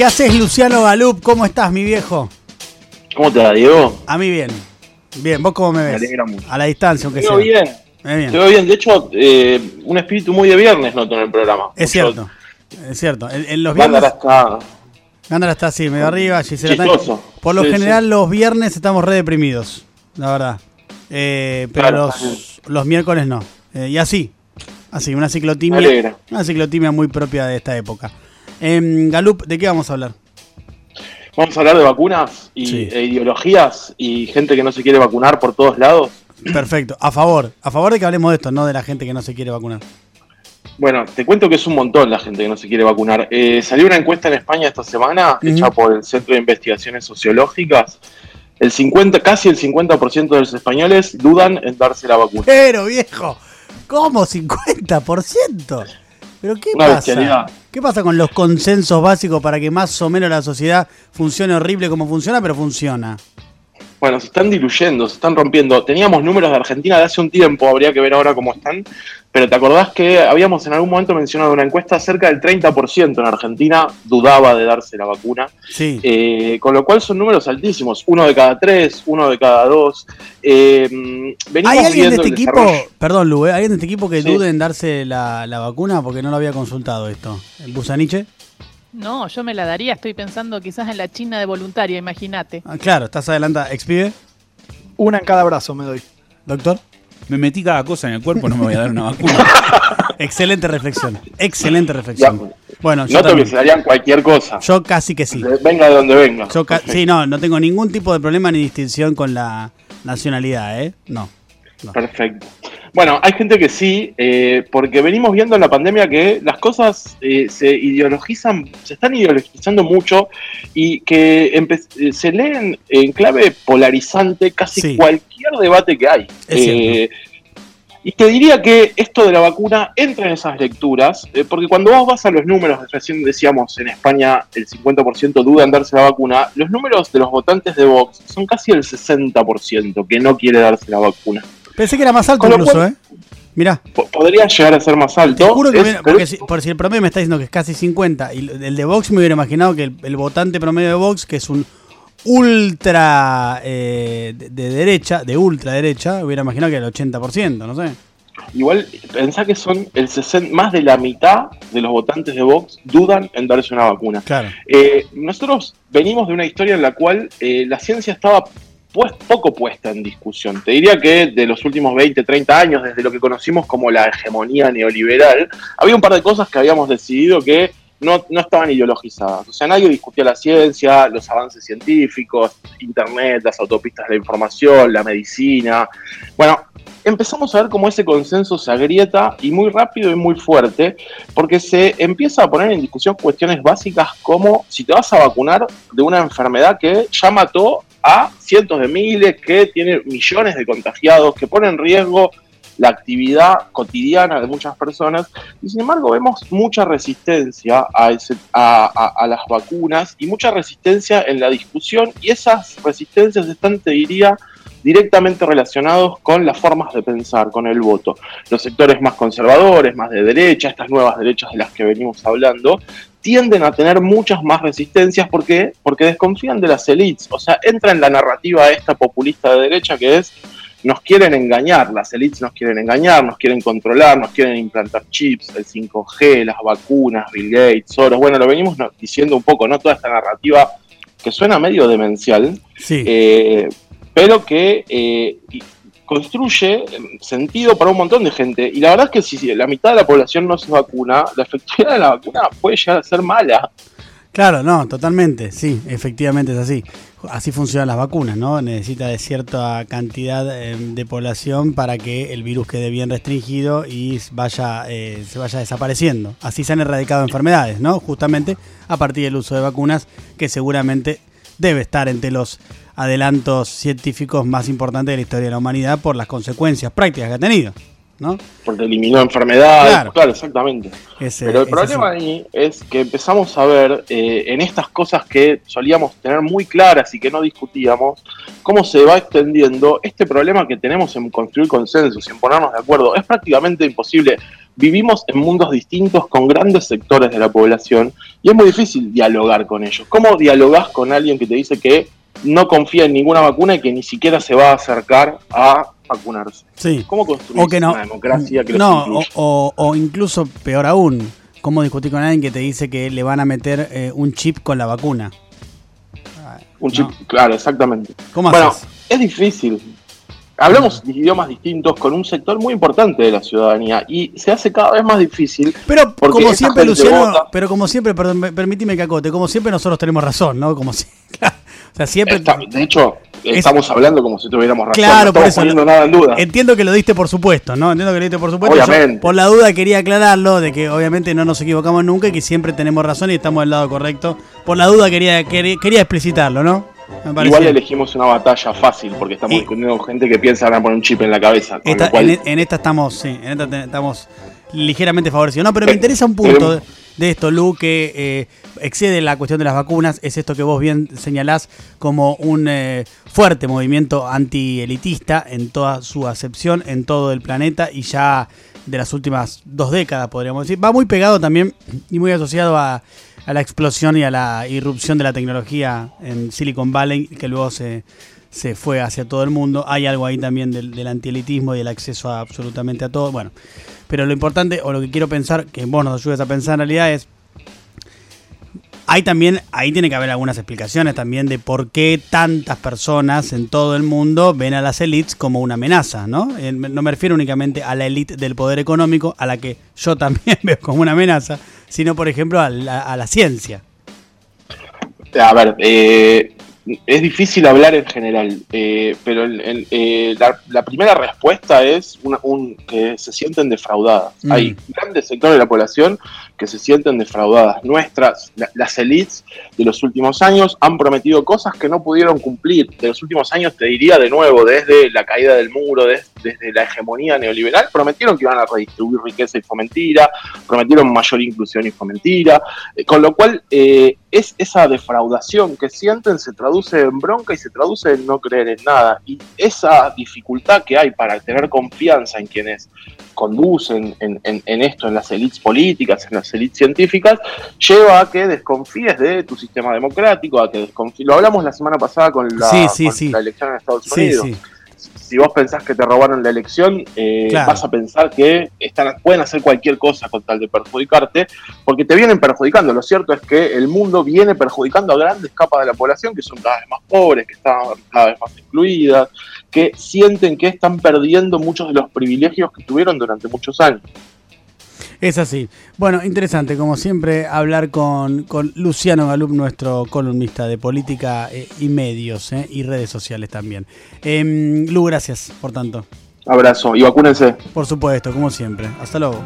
¿Qué haces, Luciano Galup? ¿Cómo estás, mi viejo? ¿Cómo te va, Diego? A mí bien. Bien, ¿vos cómo me ves? Me alegra mucho. A la distancia, aunque Te sea. bien. Eh, bien. Te veo bien. De hecho, eh, un espíritu muy de viernes noto en el programa. Es Mucho- cierto. Es cierto. En, en los Gándara viernes. está. Gándara está así, medio arriba. Gisela. Por lo Sí, general, sí. los viernes estamos re deprimidos. La verdad. Eh, pero Claro, los, los miércoles no. Eh, y así. Así, una Me ciclotimia. alegra. Una ciclotimia muy propia de esta época. Em, Galup, ¿de qué vamos a hablar? Vamos a hablar de vacunas y Sí. e ideologías y gente que no se quiere vacunar por todos lados. Perfecto. A favor. A favor de que hablemos de esto, no de la gente que no se quiere vacunar. Bueno, te cuento que es un montón la gente que no se quiere vacunar. Eh, salió una encuesta en España esta semana, hecha por el Centro de Investigaciones Sociológicas. El 50, casi el 50% de los españoles dudan en darse la vacuna. Pero viejo, ¿cómo 50%? ¿Pero qué Una pasa? bestialidad. ¿Qué pasa con los consensos básicos para que más o menos la sociedad funcione horrible como funciona, pero funciona? Bueno, se están diluyendo, se están rompiendo. Teníamos números de Argentina de hace un tiempo, habría que ver ahora cómo están. Pero ¿te acordás que habíamos en algún momento mencionado una encuesta? Cerca del 30% en Argentina dudaba de darse la vacuna. Sí. Eh, con lo cual son números altísimos. Uno de cada tres, uno de cada dos. Eh, ¿Hay alguien de este equipo, desarrollo- perdón Lu, ¿eh? ¿hay alguien de este equipo que Sí. dude en darse la, la vacuna? Porque no lo había consultado esto. ¿El Busaniche? No, yo me la daría, estoy pensando quizás en la China de voluntaria, imagínate. Ah, claro, estás adelanta. ¿Expibe? Una en cada brazo me doy. ¿Doctor? Me metí cada cosa en el cuerpo, no me voy a dar una vacuna. Excelente reflexión. Excelente reflexión. Bueno, yo, Noto que también. se darían cualquier cosa. yo casi que sí. Venga de donde venga. Yo ca- sí, no, no tengo ningún tipo de problema ni distinción con la nacionalidad, ¿eh? No. no. Perfecto. Bueno, hay gente que sí, eh, porque venimos viendo en la pandemia que las cosas eh, se ideologizan, se están ideologizando mucho y que eh, se leen en clave polarizante casi Sí. cualquier debate que hay. Eh, y te diría que esto de la vacuna entra en esas lecturas, eh, porque cuando vos vas a los números, recién decíamos en España el 50% duda en darse la vacuna, los números de los votantes de Vox son casi el 60% que no quiere darse la vacuna. Pensé que era más alto incluso, cual- ¿eh? Mirá, Po- Podría llegar a ser más alto. te juro que Es- hubiera- pero porque si, por si el promedio me está diciendo que es casi 50 y el de Vox me hubiera imaginado que el, el votante promedio de Vox, que es un ultra eh, de, de derecha, de ultraderecha, hubiera imaginado que era el 80%, no sé. Igual pensá que son el 60, más de la mitad de los votantes de Vox dudan en darse una vacuna. Claro. Eh, nosotros venimos de una historia en la cual eh, la ciencia estaba pues, poco puesta en discusión. Te diría que de los últimos 20, 30 años, desde lo que conocimos como la hegemonía neoliberal, había un par de cosas que habíamos decidido que no, no estaban ideologizadas. O sea, nadie discutía la ciencia, los avances científicos, Internet, las autopistas de la información, la medicina. Bueno, empezamos a ver cómo ese consenso se agrieta y muy rápido y muy fuerte, porque se empieza a poner en discusión cuestiones básicas como si te vas a vacunar de una enfermedad que ya mató a cientos de miles, que tiene millones de contagiados, que pone en riesgo la actividad cotidiana de muchas personas, y sin embargo vemos mucha resistencia a, ese- a- las vacunas y mucha resistencia en la discusión, y esas resistencias están, te diría, directamente relacionados con las formas de pensar, con el voto. Los sectores más conservadores, más de derecha, estas nuevas derechas de las que venimos hablando, tienden a tener muchas más resistencias porque porque desconfían de las élites, o sea, entra en la narrativa esta populista de derecha que es nos quieren engañar, las élites nos quieren engañar, nos quieren controlar, nos quieren implantar chips, el 5G, las vacunas, Bill Gates, Soros, bueno, lo venimos diciendo un poco, ¿no? Toda esta narrativa que suena medio demencial, Sí. eh, pero que eh, construye eh, sentido para un montón de gente. Y la verdad es que si la mitad de la población no se vacuna, la efectividad de la vacuna puede llegar a ser mala. Claro, no, totalmente, sí, efectivamente es así. Así funcionan las vacunas, ¿no? Necesita de cierta cantidad eh, de población para que el virus quede bien restringido y vaya, eh, se vaya desapareciendo. Así se han erradicado enfermedades, ¿no? Justamente a partir del uso de vacunas, que seguramente debe estar entre los adelantos científicos más importantes de la historia de la humanidad por las consecuencias prácticas que ha tenido, ¿no? Porque eliminó enfermedades. Claro. Claro, exactamente. Ese- Pero el problema sí. ahí es que empezamos a ver eh, en estas cosas que solíamos tener muy claras y que no discutíamos, cómo se va extendiendo este problema que tenemos en construir consensos y en ponernos de acuerdo. Es prácticamente imposible. Vivimos en mundos distintos con grandes sectores de la población y es muy difícil dialogar con ellos. ¿Cómo dialogás con alguien que te dice que no confía en ninguna vacuna y que ni siquiera se va a acercar a vacunarse? Sí. ¿Cómo construir no. una democracia que los no, o, incluya? o- o incluso peor aún, ¿cómo discutir con alguien que te dice que le van a meter eh, un chip con la vacuna? Un chip, no. claro, exactamente. ¿Cómo bueno, haces? es difícil. Hablamos de idiomas distintos con un sector muy importante de la ciudadanía y se hace cada vez más difícil. Pero como siempre, Luciano, vota. pero como siempre, perdón, permíteme que acote, como siempre nosotros tenemos razón, ¿no? Como si, o sea, siempre... Está- de hecho, Es- estamos hablando como si tuviéramos razón. Claro, no por eso. poniendo nada en duda. Entiendo que lo diste por supuesto, ¿no? Entiendo que lo diste por supuesto. Yo, Obviamente. por la duda quería aclararlo, de que obviamente no nos equivocamos nunca y que siempre tenemos razón y estamos del lado correcto. Por la duda quería, quería, quería explicitarlo, ¿no? Igual elegimos una batalla fácil porque estamos Y- discutiendo con gente que piensa van a poner un chip en la cabeza. Con Esta- lo cual, en, en esta estamos, sí, en esta estamos ligeramente favorecidos. No, pero me interesa un punto de, de esto, Lu, que eh, excede la cuestión de las vacunas, es esto que vos bien señalás como un eh, fuerte movimiento antielitista en toda su acepción, en todo el planeta y ya de las últimas dos décadas, podríamos decir. Va muy pegado también y muy asociado a, a la explosión y a la irrupción de la tecnología en Silicon Valley, que luego se, se fue hacia todo el mundo. Hay algo ahí también del, del antielitismo y del acceso a absolutamente a todo. Bueno, pero lo importante, o lo que quiero pensar, que vos nos ayudes a pensar en realidad es. Hay también, ahí tiene que haber algunas explicaciones también de por qué tantas personas en todo el mundo ven a las élites como una amenaza, ¿no? No me refiero únicamente a la élite del poder económico, a la que yo también veo como una amenaza, sino por ejemplo a la, a la ciencia. A ver, eh, es difícil hablar en general, eh, pero el- el- eh, la, la primera respuesta es una- un, que se sienten defraudadas. Mm. Hay grandes sectores de la población que se sienten defraudadas. Nuestras, la- las elites de los últimos años han prometido cosas que no pudieron cumplir. De los últimos años, te diría de nuevo, desde la caída del muro, des- desde la hegemonía neoliberal, prometieron que iban a redistribuir riqueza y fue mentira, prometieron mayor inclusión y fue mentira. Eh, con lo cual, eh, es esa defraudación que sienten se traduce en bronca y se traduce en no creer en nada. Y esa dificultad que hay para tener confianza en quienes conducen en, en- en esto, en las élites políticas, en las élites científicas, lleva a que desconfíes de tu sistema democrático, a que desconfíes. Lo hablamos la semana pasada con la, Sí, sí, con sí. la elección en Estados Unidos. Si vos pensás que te robaron la elección, eh, Claro. vas a pensar que están, pueden hacer cualquier cosa con tal de perjudicarte, porque te vienen perjudicando. Lo cierto es que el mundo viene perjudicando a grandes capas de la población que son cada vez más pobres, que están cada vez más excluidas, que sienten que están perdiendo muchos de los privilegios que tuvieron durante muchos años. Es así. Bueno, interesante, como siempre, hablar con, con Luciano Galup, nuestro columnista de política eh, y medios eh, y redes sociales también. Em, Lu, gracias por tanto. Abrazo y vacúnense. Por supuesto, como siempre. Hasta luego.